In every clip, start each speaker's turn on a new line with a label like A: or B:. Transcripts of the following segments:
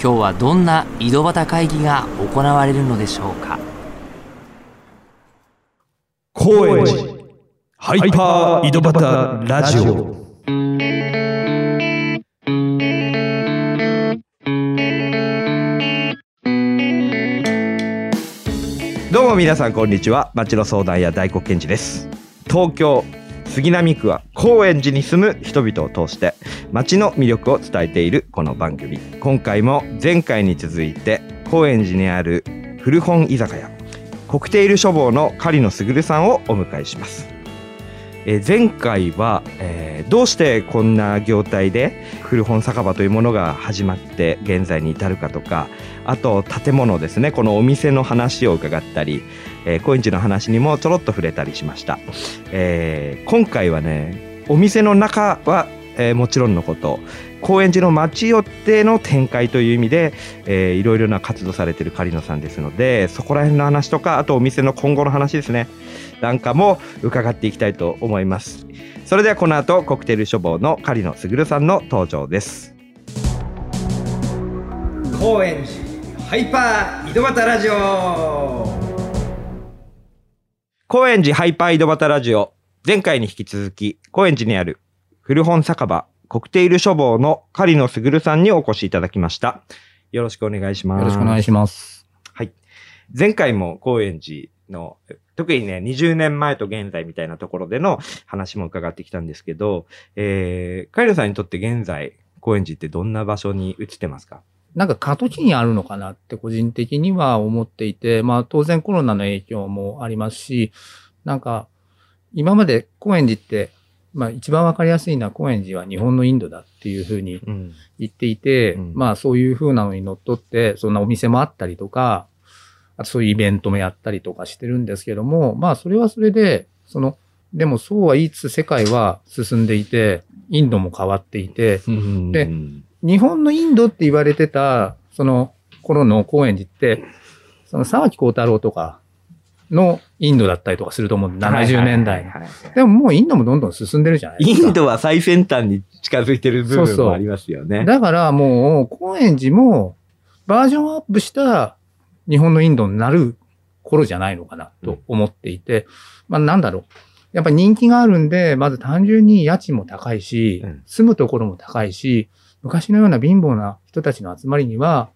A: 今日はどんな井戸端会議が行われるのでしょうか？
B: 高円寺。ハイパー井戸端ラジオ。どうも皆さんこんにちは。町の相談屋大黒賢治です。東京杉並区は高円寺に住む人々を通して町の魅力を伝えているこの番組。今回も前回に続いて高円寺にある古本居酒屋コクテイル書房の狩野卓さんをお迎えします。えー前回は、えーどうしてこんな業態で古本酒場というものが始まって現在に至るかとかあと建物ですねこのお店の話を伺ったり、えー高円寺の話にもちょろっと触れたりしました、えー今回はねお店の中は、えーもちろんのこと。高円寺の街寄っての展開という意味で、えーいろいろな活動されている狩野さんですのでそこら辺の話とかあとお店の今後の話ですね。なんかも伺っていきたいと思います。それではこの後コクテル書房の狩野卓さんの登場です。高円寺ハイパー井戸端ラジオ。高円寺ハイパー井戸端ラジオ。前回に引き続き高円寺にある古本酒場コクテイル書房の狩野卓さんにお越しいただきましたよろしくお願いします
C: よろしくお願いします。
B: はい。前回も高円寺の、特にね、20年前と現在みたいなところでの話も伺ってきたんですけど、えー、カイロさんにとって現在、高円寺ってどんな場所に移ってますか？
C: なんか過渡期にあるのかなって個人的には思っていて、まあ当然コロナの影響もありますし、なんか今まで高円寺って、まあ一番わかりやすいのは高円寺は日本のインドだっていうふうに
B: うん。
C: 言っていて、
B: うん
C: まあそういうふうなのにのっとって、そんなお店もあったりとか、あとそういうイベントもやったりとかしてるんですけども、まあそれはそれで、その、でもそうは言いつつ世界は進んでいて、インドも変わっていて、で
B: うん
C: 日本のインドって言われてた、その頃の高円寺って、その沢木幸太郎とかのインドだったりとかすると思う。70年代でももうインドもどんどん進んでるじゃないですか。
B: インドは最先端に近づいてる部
C: そうそう
B: 分もありますよね。
C: だからもう高円寺もバージョンアップした日本のインドになる頃じゃないのかなと思っていて、まあなんだろう。やっぱ人気があるんで、まず単純に家賃も高いし、
B: うん
C: 住むところも高いし、昔のような貧乏な人たちの集まりには、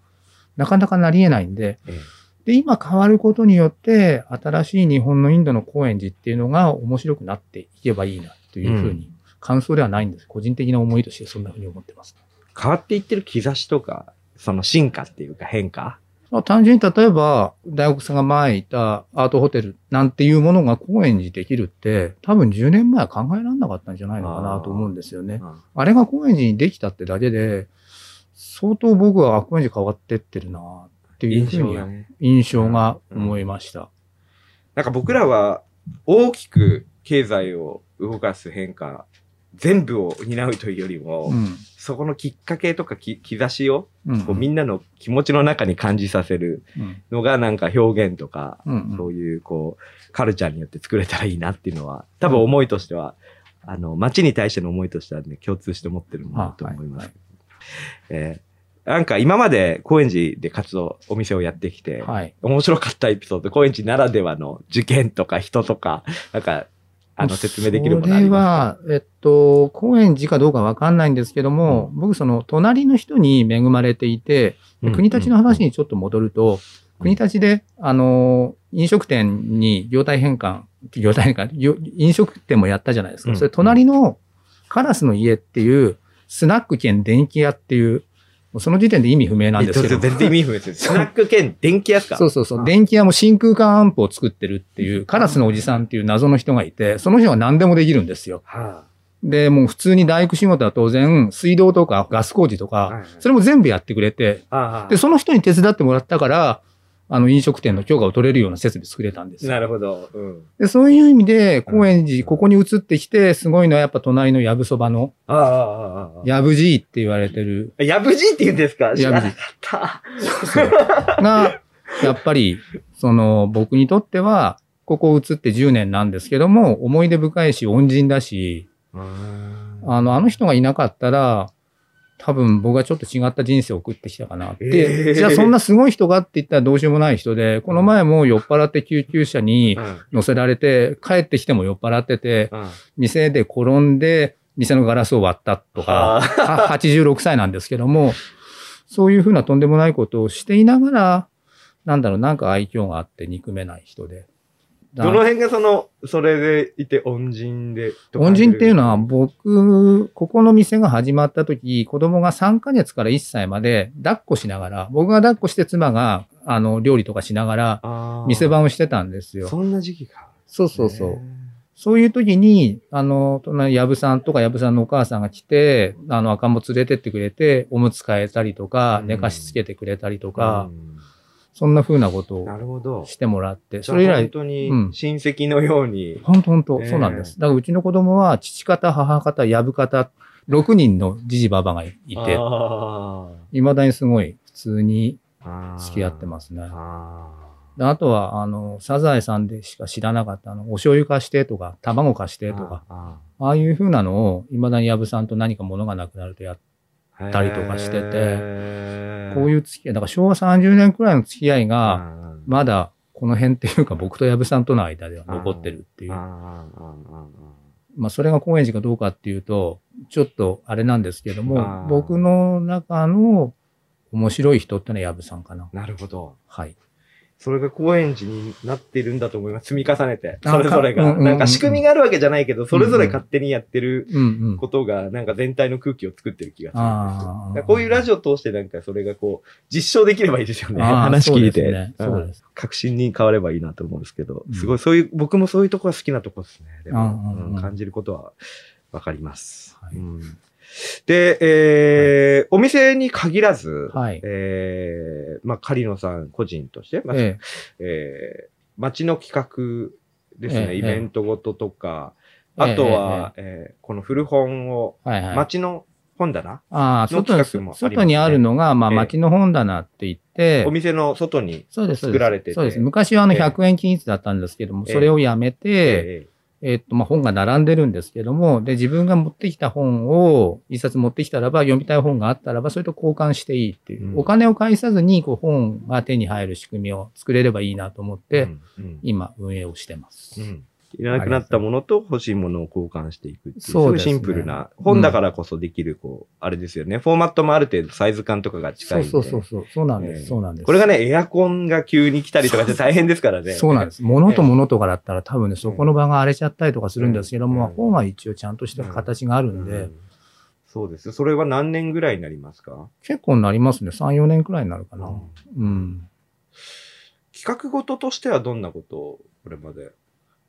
C: なかなかなり得ないんで、
B: え
C: で、今変わることによって、新しい日本のインドの高円寺っていうのが面白くなっていけばいいなというふうに、感想ではないんです。個人的な思いとしてそんなふうに思ってます。
B: 変わっていってる兆しとか、その進化っていうか変化？
C: まあ、単純に例えば、大学さんが前いたアートホテルなんていうものが高円寺できるって、多分10年前は考えられなかったんじゃないのかなと思うんですよね。あれが高円寺にできたってだけで、相当僕はあ高円寺変わってってるなっていうふうに
B: ね。
C: 印象が思いました。
B: なんか僕らは大きく経済を動かす変化、全部を担うというよりも、
C: うん。
B: そこのきっかけとかき兆しを、
C: うん。
B: こうみんなの気持ちの中に感じさせる
C: うん。
B: のがなんか表現とか、
C: うん。
B: そういうこう、カルチャーによって作れたらいいなっていうのは、多分思いとしては、あの、街に対しての思いとしてはね、共通して持ってるものだと思います。
C: はいはい
B: えーなんか今まで高円寺で活動、お店をやってきて、
C: はい。
B: 面白かったエピソード、高円寺ならではの事件とか人とか、なんか、あの、説明できるものあります
C: それは、えっと、高円寺かどうかわかんないんですけども、僕その隣の人に恵まれていて、
B: か
C: 国立の話にちょっと戻ると、国立で、あの、飲食店に業態変換、業態変換、よ飲食店もやったじゃないですか。
B: うん。
C: それ隣のカラスの家っていう、スナック兼電気屋っていう、もうその時点で意味不明なんですけど。
B: 全然意味不明です。スナック兼電気屋ですか
C: そうそうそう。電気屋も真空管アンプを作ってるっていう、カラスのおじさんっていう謎の人がいて、その人は何でもできるんですよ。
B: は
C: で、もう普通に大工仕事は当然、水道とかガス工事とかそれも全部やってくれて、
B: あ
C: で、その人に手伝ってもらったから、あの、飲食店の許可を取れるような設備作れたんですよ
B: なるほど。うん。
C: で、そういう意味で、高円寺、ここに移ってきて、すごいのはやっぱ隣のやぶそばの、
B: ああ。
C: やぶじいって言われてる、
B: やぶじって言うんですか？知
C: やぶじ
B: らなかった。
C: が、やっぱり、その、僕にとっては、ここ移って10年なんですけども、思い出深いし、恩人だし、あの、あの人がいなかったら、多分僕はちょっと違った人生を送ってきたかなって。
B: えー。
C: じゃあそんなすごい人がって言ったらどうしようもない人で、この前も酔っ払って救急車に
B: うん。
C: 乗せられて、帰ってきても酔っ払ってて、
B: うん。
C: 店で転んで、店のガラスを割ったとか、
B: あ。ー
C: は86歳なんですけども、そういうふうなとんでもないことをしていながら、なんだろう、なんか愛嬌があって憎めない人で。だ
B: どの辺がその、それでいて恩人で。
C: 恩人っていうのは、僕、ここの店が始まった時、子供が3ヶ月から1歳まで抱っこしながら、僕が抱っこして妻が、あの、料理とかしながら、店番をしてたんですよ。
B: そんな時期か。
C: そうそうそう。
B: へ
C: そういう時に、あの、隣、やぶさんとかやぶさんのお母さんが来て、あの、赤ん坊連れてってくれて、おむつ替えたりとか、
B: うん
C: 寝かしつけてくれたりと
B: ー
C: か、
B: うん
C: そんな風なことを。してもらって、それ以来、
B: 当に
C: うん
B: 親戚のように。
C: 本当本当、
B: ええ
C: そうなんです。だからうちの子供は、父方、母方、やぶ方、6人のじじばばがいて、
B: あ
C: 未だにすごい普通に
B: ー
C: 付き合ってますね。
B: あ
C: とは、あの、サザエさんでしか知らなかった、あの、お醤油貸してとか、卵貸して
B: ー
C: とか、
B: あ
C: ああいう風なのを、未だにやぶさんと何か物がなくなるとやっ
B: ー
C: たりとかしててこういう付き合い、だから昭和30年くらいの付き合いが、
B: うん
C: まだこの辺っていうか僕と矢部さんとの間では残ってるっていう。まあそれが高円寺かどうかっていうと、ちょっとあれなんですけど
B: あ
C: も
B: ー、
C: 僕の中の面白い人ってのは矢部さんかな。
B: ーなるほど。
C: はい。
B: それが高円寺になってるんだと思います。積み重ねて。
C: あ
B: それぞれが。なんか仕組みがあるわけじゃないけど、それぞれ勝手にやってる。ことが、なんか全体の空気を作ってる気がするこういうラジオを通してなんかそれがこう、実証できればいいですよね。話聞いて。
C: そうですね。
B: うん
C: そうです。
B: 確信に変わればいいなと思うんですけど、
C: うん
B: すごい、そういう、僕もそういうところが好きなところですね。でも、感じることはわかります。
C: はい
B: うんで、えーお店に限らず、
C: はい。
B: えーまあ、狩野さん個人として、まあ
C: え
B: え。ー街の企画ですね、
C: ええ
B: イベントごととか、
C: ええ
B: あとは、えーこの古本を、
C: え。はいはい。
B: 街の本棚、
C: ああ、
B: の
C: 外に
B: 企画もありますね。
C: 外にあるのが、まあ
B: ええ。
C: 街の本棚って言って
B: お、店の外に、
C: そうです。そうです。
B: 作られてて。
C: そうです。昔はあの
B: ええ。
C: 100円均一だったんですけども、
B: ええ。
C: それをやめて、
B: え
C: えっと、まあ、本が並んでるんですけども、で、自分が持ってきた本を、一冊持ってきたらば、読みたい本があったらば、それと交換していいっていう、
B: うん。
C: お金を返さずに、こう、本が手に入る仕組みを作れればいいなと思っ
B: え
C: て、
B: うんうん。
C: 今、運営をしてます。
B: うんいらなくなったものと欲しいものを交換していくっていう、
C: そうです
B: シンプルな、本だからこそできる、こう、あれですよね。フォーマットもある程度サイズ感とかが近
C: そ
B: い。
C: そうそうそう、そうなんです、
B: ええ
C: そうなんです。
B: これがね、エアコンが急に来たりとかして大変ですからね。
C: そうなんです。物と物とかだったら多分ね、そこの場が荒れちゃったりとかするんですけども、
B: うん
C: 本は一応ちゃんとした形があるんで、
B: うんそうです。それは何年ぐらいになりますか？
C: 結構なりますね。3、4年くらいになるかな。
B: うん
C: うん。
B: 企画ごととしてはどんなことをこれまで？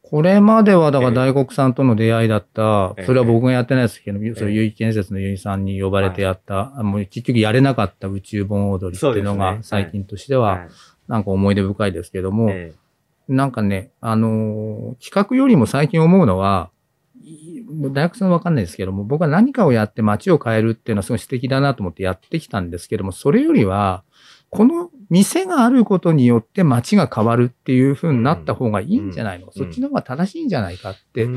C: これまでは、だか
B: ええ。
C: ら大黒さんとの出会いだった、
B: ええ。
C: それは僕がやってないですけど、それ
B: ええ
C: 結城建設の結城さんに呼ばれてやった、あもう結局やれなかった宇宙本踊りっていうのが最近としては、なんか思い出深いですけども、
B: え
C: なんかね、あのー企画よりも最近思うのは、い大学さんわかんないですけども、僕は何かをやって街を変えるっていうのはすごい素敵だなと思ってやってきたんですけども、それよりは、この店があることによって街が変わるっていう風になった方がいいんじゃないの、
B: うん。
C: そっちの方が正しいんじゃないかっ
B: え
C: て、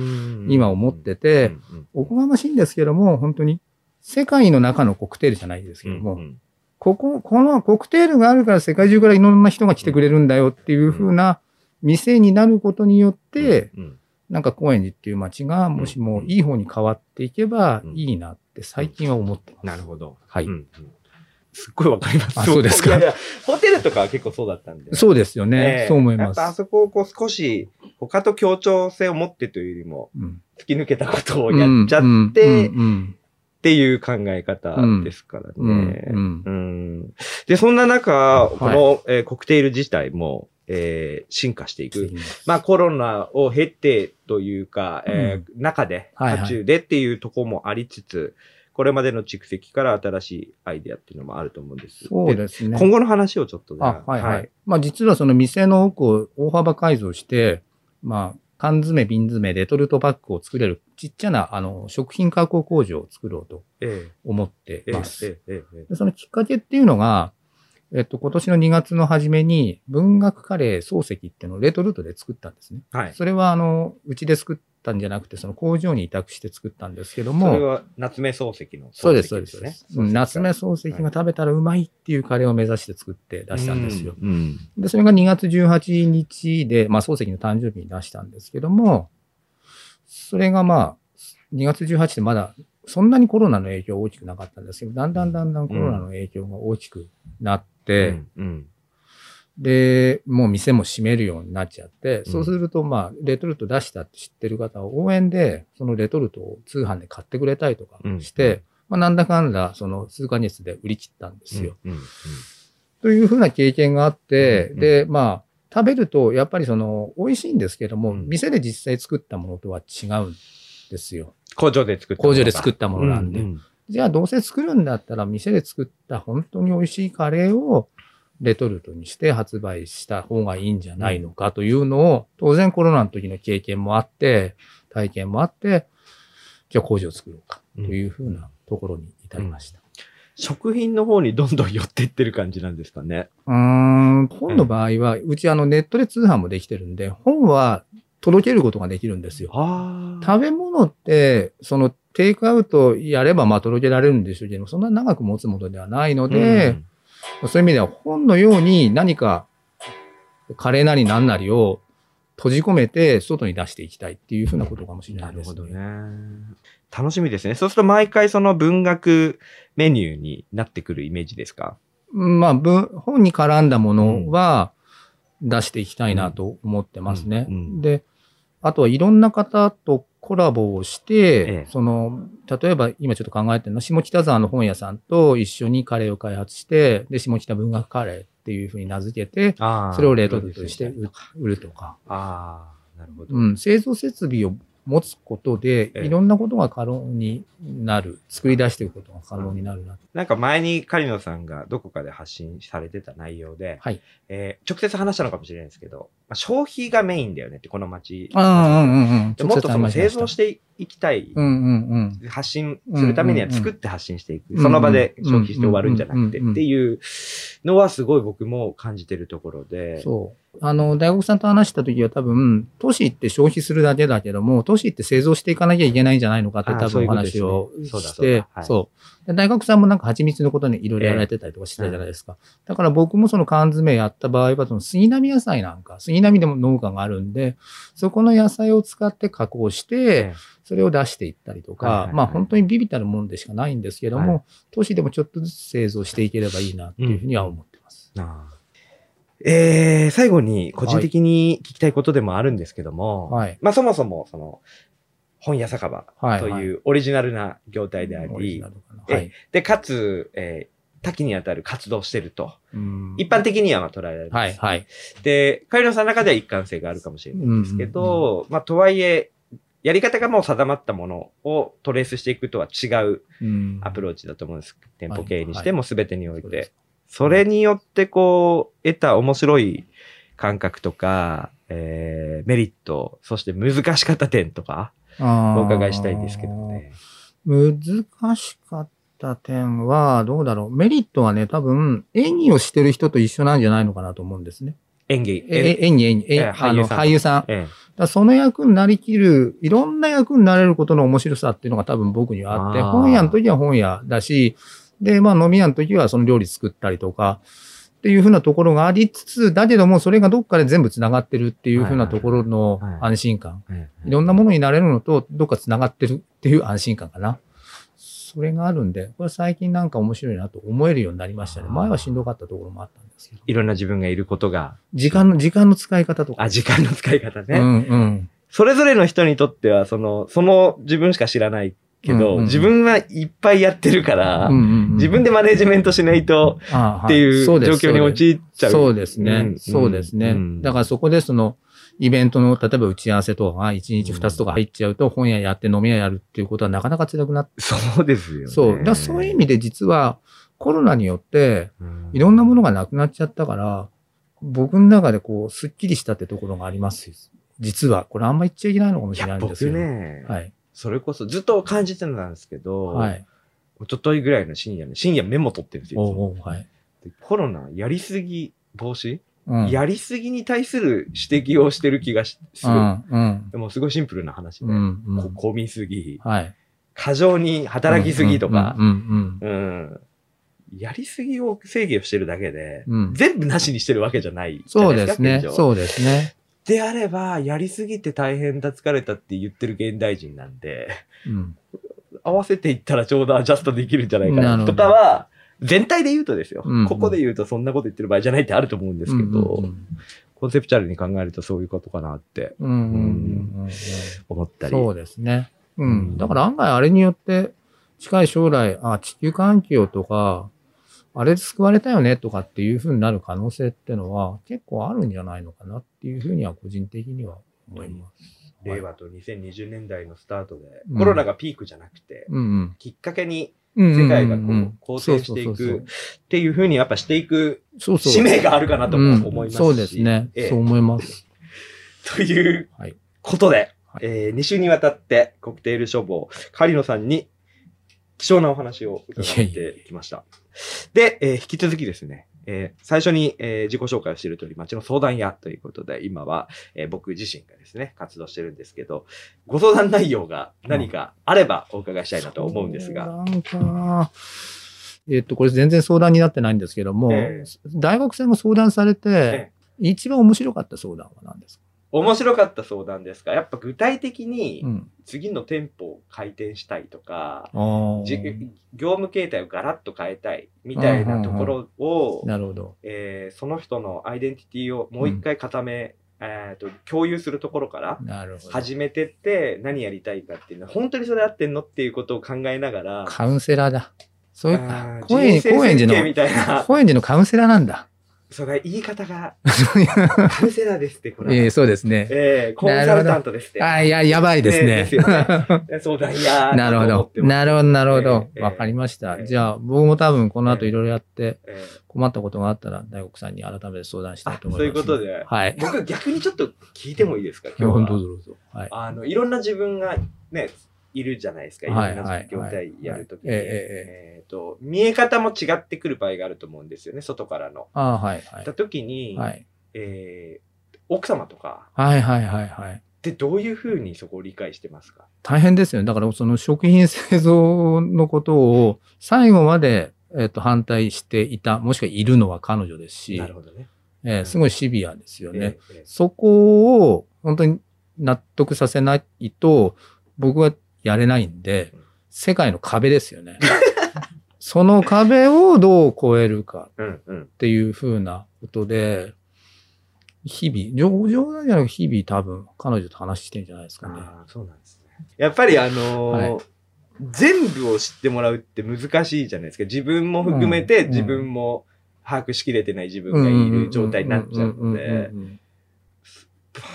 C: 今思ってて、おこがましいんですけども、本当に世界の中のコクテールじゃないですけども、ここ、このコクテールがあるから世界中からいろんな人が来てくれるんだよっていう風な店になることによって、なんか高円寺っていう街がもしもいい方に変わっていけばいいなって最近は思ってます。
B: なるほど。
C: はい
B: うん。うんすっごいわかります。
C: あそうですか
B: いやいやホテルとかは結構そうだったんで。
C: そうですよね。
B: ええ
C: そう思います
B: やっぱ。あそこをこう少し他と協調性を持ってというよりも
C: うん
B: 突き抜けたことをやっちゃっ
C: うん
B: てっ
C: うん
B: ていう考え方ですからね。
C: うんうん
B: うんで、そんな中、この、えーコクテール自体も、えー進化していく。まあコロナを経てというか、えー中で、
C: はいはい
B: 渦中でっていうところもありつつ、これまでの蓄積から新しいアイデアっていうのもあると思うんです。
C: そうですね。
B: 今後の話をちょっとじゃ
C: あ、はいはい。まあ実はその店の奥を大幅改造して、まあ缶詰、瓶詰、レトルトパックを作れるちっちゃなあの食品加工工場を作ろうと
B: え
C: 思ってます。そのきっかけっていうのが、えっと、今年の2月の初めに文学カレー漱石っていうのをレトルトで作ったんですね。
B: はい。
C: それはあの、うちで作ったんじゃなくて、その工場に委託して作ったんですけど
B: それ
C: も、
B: は夏目漱石の
C: そうです、そうです夏目漱石が食べたらうまいっていうカレーを目指して作って出したんですよ。
B: うん。うん
C: で、それが2月18日で、まあ、漱石の誕生日に出したんですけども、それがまあ、2月18日でまだ、そんなにコロナの影響は大きくなかったんですけど、だんだんだんだんコロナの影響が大きくなって、
B: うんうん
C: で、もう店も閉めるようになっちゃって、
B: うん。
C: そうすると、まあ、レトルト出したって知ってる方は応援で、そのレトルトを通販で買ってくれたりとかして、
B: うん。
C: まあ、なんだかんだ、その数ヶ月で売り切ったんですよ。というふうな経験があって、で、まあ、食べると、やっぱりその、美味しいんですけども、
B: うん。
C: 店で実際作ったものとは違うんですよ。
B: 工場で作った
C: 工場で作ったものなんで。
B: うう
C: じゃあ、どうせ作るんだったら、店で作った本当に美味しいカレーを、レトルトにして発売した方がいいんじゃないのかというのを、当然コロナの時の経験もあって、体験もあって、じゃあ工場を作ろうかというふうなところに至りました。
B: 食品の方にどんどん寄っていってる感じなんですかね。
C: うーん、本の場合は、うちあのネットで通販もできてるんで、本は届けることができるんですよ。
B: あ
C: 食べ物って、そのテイクアウトやればまあ届けられるんでしょうけど、そんな長く持つものではないので、そういう意味では本のように何かカレーなりなんなりを閉じ込めて外に出していきたいっていうふうなことかもしれなですね。
B: ないるほどね。楽しみですね。そうすると毎回その文学メニューになってくるイメージですか？
C: まあ、文本に絡んだものは出していきたいなと思ってますね。
B: うんうん
C: で、あとはいろんな方とコラボをして、
B: ええ
C: その、例えば今ちょっと考えてるのは、下北沢の本屋さんと一緒にカレーを開発して、で、下北文学カレーっていうふうに名付けて、
B: あ
C: それをレトルトにして売売るとか、
B: ああ、なるほど。
C: うん、製造設備を持つことで、
B: ええ
C: いろんなことが可能になる、作り出していくことが可能になるな。
B: なんか前に狩野さんがどこかで発信されてた内容で、
C: はい。
B: えー直接話したのかもしれないですけど、まあ、消費がメインだよねって、この街。
C: ああ、うんうんうん。
B: でもっとその製造
C: し
B: していきたい、
C: うんうんうん。
B: 発信するためには作って発信していく。その場で消費して終わるんじゃなくてっていうのはすごい僕も感じてるところで。
C: そう。あの、大学さんと話した時は多分、都市って消費するだけだけども、都市って製造していかなきゃいけないんじゃないのかって
B: あ
C: 多分お話を
B: そうだ
C: して
B: そう
C: 大学さんもなんか蜂蜜のことにいろいろやられてたりとかしてたじゃないですか。だから僕もその缶詰やった場合は、その杉並野菜なんか、杉並でも農家があるんで、そこの野菜を使って加工して、
B: ええ
C: それを出していったりと
B: はいはいは、い
C: かまあ本当にビビたるもんでしかないんですけど
B: は
C: も、都市でもちょっとずつ製造していければいいなっていうふうには思ってます。
B: ああえー、最後に個人的に聞きたいことでもあるんですけども、
C: はい。
B: まあそもそもその本屋酒場
C: はい。
B: と
C: はい
B: いうオリジナルな業態であり、
C: オリジナルかな
B: え
C: はい。
B: で、かつ、えー多岐にわたる活動をしてると。
C: うん
B: 一般的にはまあ捉えられます。
C: はい、はい。
B: で、カイロさんの中では一貫性があるかもしれないんですけど、まあとはいえ、やり方がもう定まったものをトレースしていくとは違う
C: うん
B: アプローチだと思うんです。店舗経営にし
C: はい
B: ても全てにおいて
C: そうです。
B: それによってこう、得た面白い感覚とか、えー、メリット、そして難しかった点とか、お伺いしたいんですけどね。
C: 難しかった点は、どうだろう。メリットはね、多分、演技をしてる人と一緒なんじゃないのかなと思うんですね。
B: 演技。
C: え演技、演技、え
B: え
C: あの
B: 俳
C: 俳優さん。
B: え
C: らその役になりきる、いろんな役になれることの面白さっていうのが多分僕にはあって、本屋の時は本屋だし、で、まあ飲み屋の時はその料理作ったりとか、っていうふうなところがありつつ、だけどもそれがどっかで全部繋がってるっていうふうなところの安心感。
B: え
C: いろんなものになれるのと、どっか繋がってるっていう安心感かな。それがあるんで、これ最近なんか面白いなと思えるようになりましたね。前はしんどかったところもあったんですけど。
B: いろんな自分がいることが、
C: 時間の、時間の使い方とか。
B: あ、時間の使い方ね。
C: うんうん。
B: それぞれの人にとっては、その、その自分しか知らないけど、
C: うんうん
B: 自分はいっぱいやってるから、
C: うんうんうん
B: 自分でマネジメントしないと
C: あ
B: っていう状況に陥っちゃう。
C: そうですね。
B: うん
C: そうですね。
B: うん
C: だからそこでその、イベントの、例えば打ち合わせとかが1日2つとか入っちゃうと、本屋やって飲み屋やるっていうことはなかなか辛くなって、
B: そうですよね。
C: そう。だそういう意味で実は、コロナによって、
B: うん
C: いろんなものがなくなっちゃったから、僕の中でこう、スッキリしたってところがあります。実は。これあんま言っちゃいけないのかもしれないんですよ。
B: ね、
C: はい。
B: それこそずっと感じてたんですけど、
C: はい。
B: 一昨日ぐらいの深夜に、深夜メモ取ってるんですよ。
C: おうおうはい。
B: でコロナやりすぎ防止、
C: うん。
B: やりすぎに対する指摘をしてる気がしする。
C: うん。うん。
B: でもすごいシンプルな話で、こ混みすぎ、
C: はい。
B: 過剰に働きすぎとか、やりすぎを制御してるだけで、
C: うん。
B: 全部なしにしてるわけじゃない
C: そ
B: ないうです
C: ね。そうですね。
B: であれば、やりすぎて大変だ、疲れたって言ってる現代人なんで、
C: うん。
B: 合わせていったらちょうどアジャストできるんじゃないかな。とかは、全体で言うとですよ、
C: うんうん
B: ここで言うとそんなこと言ってる場合じゃないってあると思うんですけど、
C: うん
B: コンセプチャルに考えるとそういうことかなって
C: うんうんうんうん
B: 思ったり。
C: そうですね。う
B: うん
C: ん。だから案外あれによって、近い将来、あ、地球環境とか、あれで救われたよねとかっていうふうになる可能性ってのは結構あるんじゃないのかなっていうふうには個人的には思います。
B: 令和と2020年代のスタートで、
C: うん
B: コロナがピークじゃなくて、
C: うん
B: きっかけに
C: うん。
B: 世界がこ
C: うんうんう
B: うん好転していくっていうふうにやっぱしていく使命があるかなとも思いますし、
C: うんそうですね。
B: ええ
C: そう思います。
B: という
C: はい。
B: ことで、
C: はい
B: え2週にわたってコクテール処方、カリノさんに貴重なお話を伺ってきました。で、えー引き続きですね、えー最初に、えー自己紹介をしている通り、町の相談屋ということで、今は、えー僕自身がですね、活動してるんですけど、ご相談内容が何かあればお伺いしたいなと思うんですが。
C: 相談か。えっと、これ全然相談になってないんですけども、
B: え
C: 大学生も相談されて
B: え、
C: 一番面白かった相談は何ですか？
B: 面白かった相談ですか？やっぱ具体的に
C: うん。
B: 次の店舗を開店したいとか、
C: あー
B: じ業務形態をガラッと変えたいみたいなところを、
C: なるほど。
B: えーその人のアイデンティティをもう一回固め、えーと共有するところから。始めてって何やりたいかっていうのは本当にそれ合ってんのっていうことを考えながら
C: カウンセラーだ。そういう高円寺の、
B: たいな
C: 高円寺のカウンセラーなんだ。
B: それ言い方が カウンセラーですってこれ、
C: ええそうですね。
B: えーコンサルタントですって
C: あいや、やばいですね。
B: ねですよね 相談や
C: なるほど。なるほど、なるほど。
B: ええ
C: わかりました。
B: ええ
C: じゃあ、僕も多分この後いろいろやって
B: えー
C: 困ったことがあったら、大国さんに改めて相談したい
B: あ
C: と思います。
B: そういうことで、
C: はい。
B: 僕逆にちょっと聞いてもいいですか？今日は
C: どうぞどうぞ。はい。
B: あのいろんな自分がねいるじゃないですかいろんな業態やるときに、
C: はいえ
B: えーと見え方も違ってくる場合があると思うんですよね外からの。
C: ああ、はい、はい
B: た。時に、
C: はい。
B: えー奥様とか
C: はい、はい、はい、はい。
B: ってどういうふうにそこを理解してますか？
C: 大変ですよね。だから、その食品製造のことを最後まで、えっと、反対していた、もしくはいるのは彼女ですし
B: な、るほどね。
C: えーすごいシビアですよね。
B: えーえー
C: そこを本当に納得させないと、僕はやれないんで
B: うん、
C: 世界の壁ですよね。その壁をどう超えるかっていうふうなことで、日々、冗冗談じゃなく日々多分彼女と話してるんじゃないですかね。
B: そうなんですね。やっぱりあのー
C: はい
B: 全部を知ってもらうって難しいじゃないですか。自分も含めて
C: うん
B: 自分も把握しきれてない自分がいる状態になっちゃうので、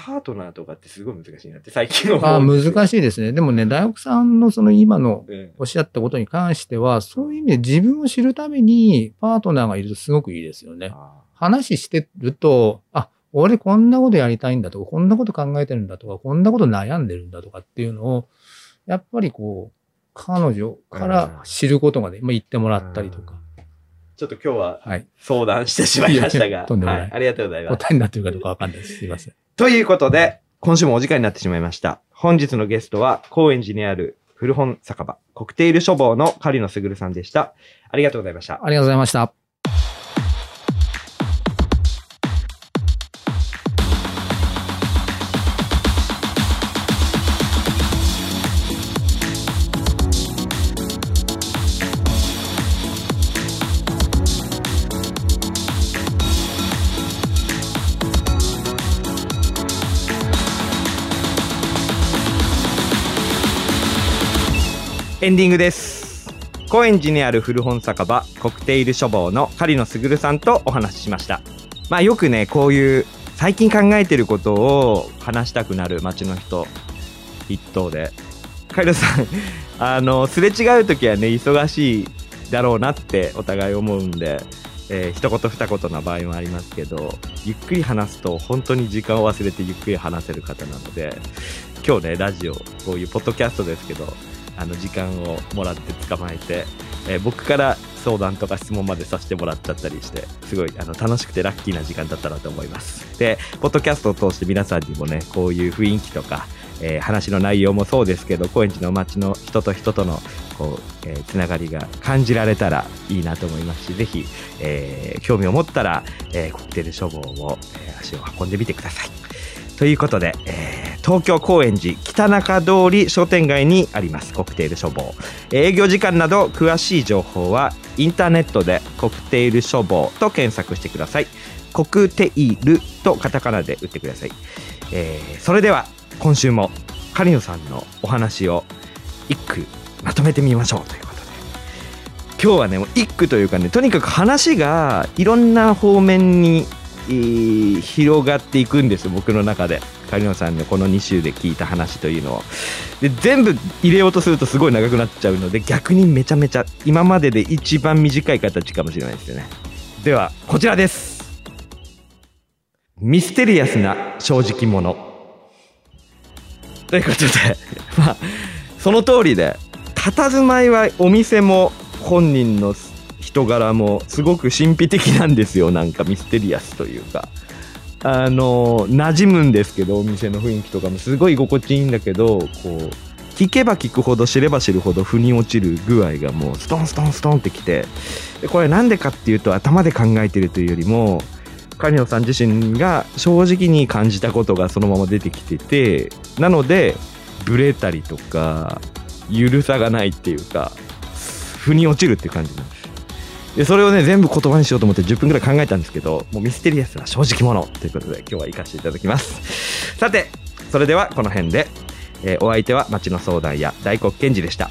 B: パートナーとかってすごい難しいなって最近思
C: あ
B: うんですよ。
C: 難しいですね。でもね、大学さんのその今の
B: うん
C: おっしゃったことに関しては、そういう意味で自分を知るためにパートナーがいるとすごくいいですよね。
B: あ
C: 話してると、あ、俺こんなことやりたいんだとか、こんなこと考えてるんだとか、こんなこと悩んでるんだとかっていうのを、やっぱりこう、彼女から知ることがね、まあ言ってもらったりとか、
B: ちょっと今日は
C: はい。
B: 相談してしまいましたが、
C: いやい
B: はい、ありがとうございます。
C: 答えになってるかどうかわかんないです。すいません。
B: ということで、今週もお時間になってしまいました。本日のゲストは、高円寺にある古本酒場、コクテール処方の狩野卓さんでした。ありがとうございました。
C: ありがとうございました。
B: ディングです。高円寺にある古本酒場コクテイル書房の狩野卓さんとお話ししました。まあよくねこういう最近考えてることを話したくなる街の人一頭で。カイロさん あのすれ違う時はね忙しいだろうなってお互い思うんで、えー、一言二言な場合もありますけどゆっくり話すと本当に時間を忘れてゆっくり話せる方なので今日ねラジオこういうポッドキャストですけどあの時間をもらって捕まえて、えー、僕から相談とか質問までさせてもらっちゃったりしてすごいあの楽しくてラッキーな時間だったなと思いますでポッドキャストを通して皆さんにもねこういう雰囲気とかえー、話の内容もそうですけど高円寺の街の人と人とのこう、えー、つながりが感じられたらいいなと思いますしぜひ、えー、興味を持ったら、えー、コクテル処方を、え、足を運んでみてください。ということで、えー、東京高円寺北中通り商店街にあります。コクテール処方営業時間など詳しい情報はインターネットでコクテール処方と検索してください。コクテイルとカタカナで打ってください、えー、それでは今週も狩野さんのお話を一句まとめてみましょうということで。今日はね一句というかねとにかく話がいろんな方面に、えー、広がっていくんです僕の中で。狩野さんのこの2週で聞いた話というのをで全部入れようとするとすごい長くなっちゃうので逆にめちゃめちゃ今までで一番短い形かもしれないですよねではこちらですミステリアスな正直者ということで、まあ、その通りで、佇まいはお店も本人の人柄もすごく神秘的なんですよ。なんかミステリアスというか。あの、馴染むんですけど、お店の雰囲気とかもすごい心地いいんだけど、こう、聞けば聞くほど知れば知るほど腑に落ちる具合がもうストンストンストンってきて、これなんでかっていうと頭で考えてるというよりも、狩野さん自身が正直に感じたことがそのまま出てきててなのでブレたりとかゆるさがないっていうか腑に落ちるっていう感じなんです。でそれをね全部言葉にしようと思って10分ぐらい考えたんですけどもうミステリアスな正直者ということで今日は行かせていただきます。さてそれではこの辺で、えー、お相手は町の相談屋大黒賢治でした。